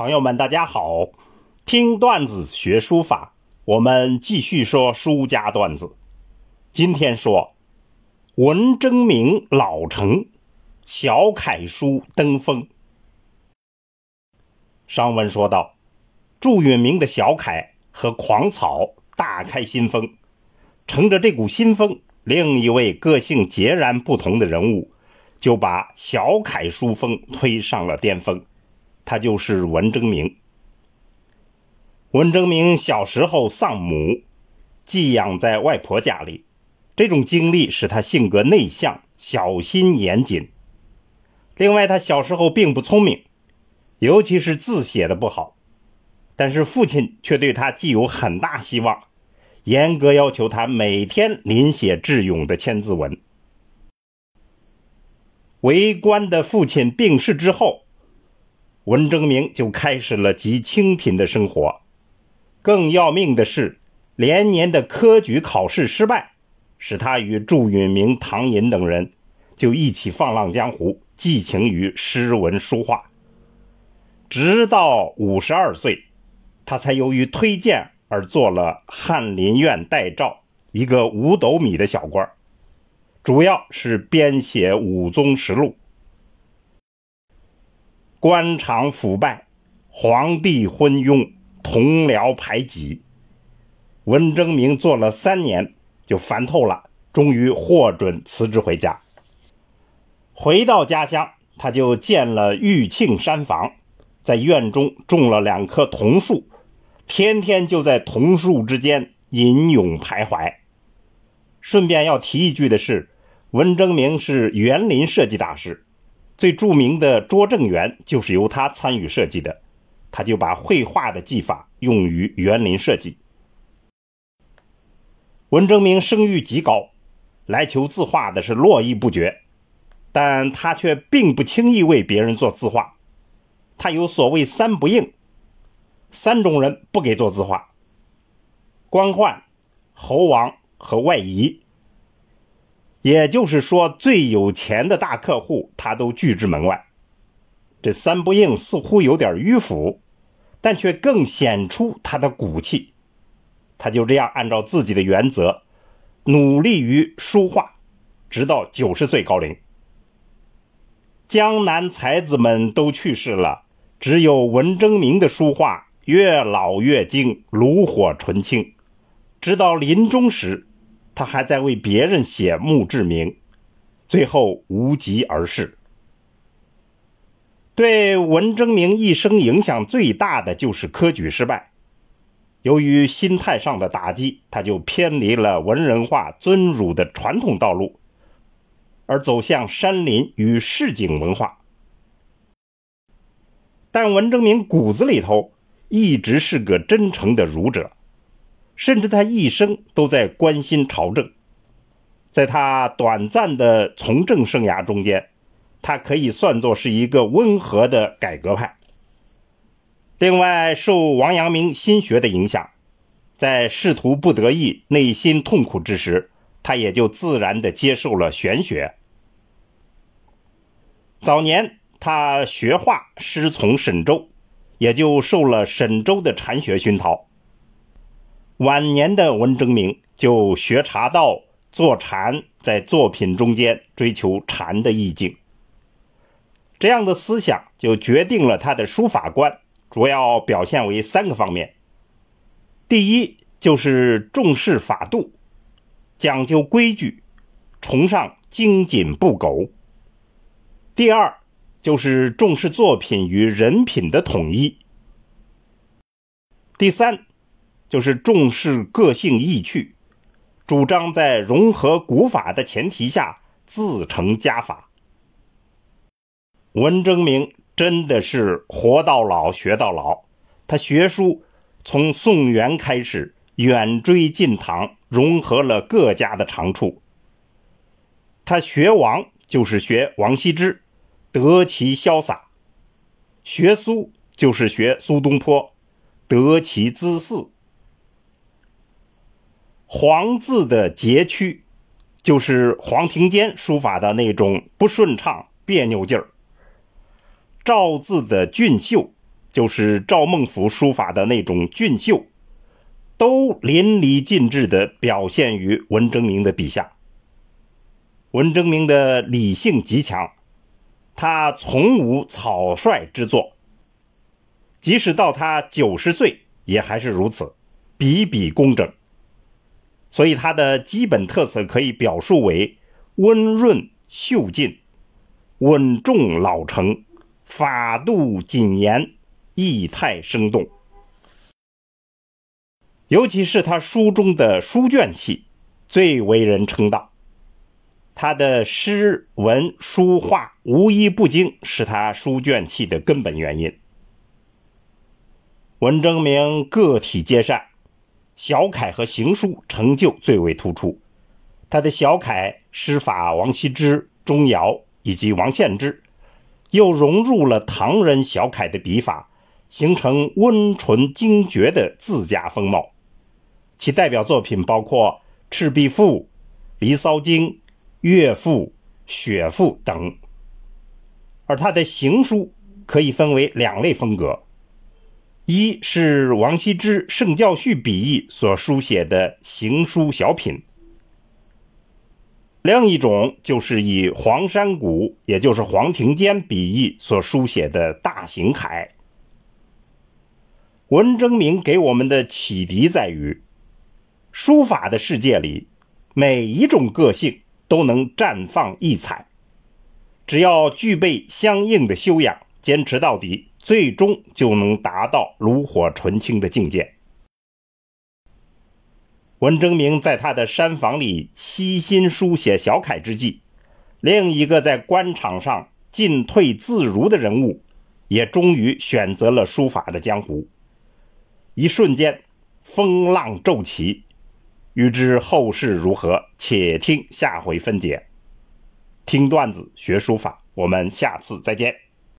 朋友们，大家好！听段子学书法，我们继续说书家段子。今天说文征明老成，小楷书登峰。上文说到，祝允明的小楷和狂草大开新风，乘着这股新风，另一位个性截然不同的人物就把小楷书风推上了巅峰。他就是文征明。文征明小时候丧母，寄养在外婆家里，这种经历使他性格内向、小心严谨。另外，他小时候并不聪明，尤其是字写的不好。但是父亲却对他寄有很大希望，严格要求他每天临写智勇的千字文。为官的父亲病逝之后。文征明就开始了极清贫的生活。更要命的是，连年的科举考试失败，使他与祝允明、唐寅等人就一起放浪江湖，寄情于诗文书画。直到五十二岁，他才由于推荐而做了翰林院待诏，一个五斗米的小官主要是编写武宗实录。官场腐败，皇帝昏庸，同僚排挤。文征明做了三年，就烦透了，终于获准辞职回家。回到家乡，他就建了玉庆山房，在院中种了两棵桐树，天天就在桐树之间吟咏徘徊。顺便要提一句的是，文征明是园林设计大师。最著名的拙政园就是由他参与设计的，他就把绘画的技法用于园林设计。文征明声誉极高，来求字画的是络绎不绝，但他却并不轻易为别人做字画。他有所谓“三不应”，三种人不给做字画：官宦、侯王和外夷。也就是说，最有钱的大客户，他都拒之门外。这三不应似乎有点迂腐，但却更显出他的骨气。他就这样按照自己的原则，努力于书画，直到九十岁高龄。江南才子们都去世了，只有文征明的书画越老越精，炉火纯青。直到临终时。他还在为别人写墓志铭，最后无疾而逝。对文征明一生影响最大的就是科举失败。由于心态上的打击，他就偏离了文人化尊儒的传统道路，而走向山林与市井文化。但文征明骨子里头一直是个真诚的儒者。甚至他一生都在关心朝政，在他短暂的从政生涯中间，他可以算作是一个温和的改革派。另外，受王阳明心学的影响，在仕途不得意、内心痛苦之时，他也就自然的接受了玄学。早年他学画师从沈周，也就受了沈周的禅学熏陶。晚年的文征明就学茶道、坐禅，在作品中间追求禅的意境。这样的思想就决定了他的书法观，主要表现为三个方面：第一，就是重视法度，讲究规矩，崇尚精谨不苟；第二，就是重视作品与人品的统一；第三。就是重视个性意趣，主张在融合古法的前提下自成家法。文征明真的是活到老学到老，他学书从宋元开始，远追近唐，融合了各家的长处。他学王就是学王羲之，得其潇洒；学苏就是学苏东坡，得其姿肆。黄字的截曲，就是黄庭坚书法的那种不顺畅、别扭劲儿；赵字的俊秀，就是赵孟俯书法的那种俊秀，都淋漓尽致地表现于文征明的笔下。文征明的理性极强，他从无草率之作，即使到他九十岁也还是如此，笔笔工整。所以他的基本特色可以表述为温润秀劲、稳重老成、法度谨严。意态生动，尤其是他书中的书卷气，最为人称道。他的诗文书画无一不精，是他书卷气的根本原因。文征明个体皆善，小楷和行书成就最为突出。他的小楷师法王羲之、钟繇以及王献之，又融入了唐人小楷的笔法。形成温纯精绝的自家风貌，其代表作品包括《赤壁赋》《离骚经》《岳赋》《雪赋》等。而他的行书可以分为两类风格：一是王羲之《圣教序》笔意所书写的行书小品；另一种就是以黄山谷，也就是黄庭坚笔意所书写的大行楷。文征明给我们的启迪在于，书法的世界里，每一种个性都能绽放异彩，只要具备相应的修养，坚持到底，最终就能达到炉火纯青的境界。文征明在他的山房里悉心书写小楷之际，另一个在官场上进退自如的人物，也终于选择了书法的江湖。一瞬间，风浪骤起。欲知后事如何，且听下回分解。听段子学书法，我们下次再见。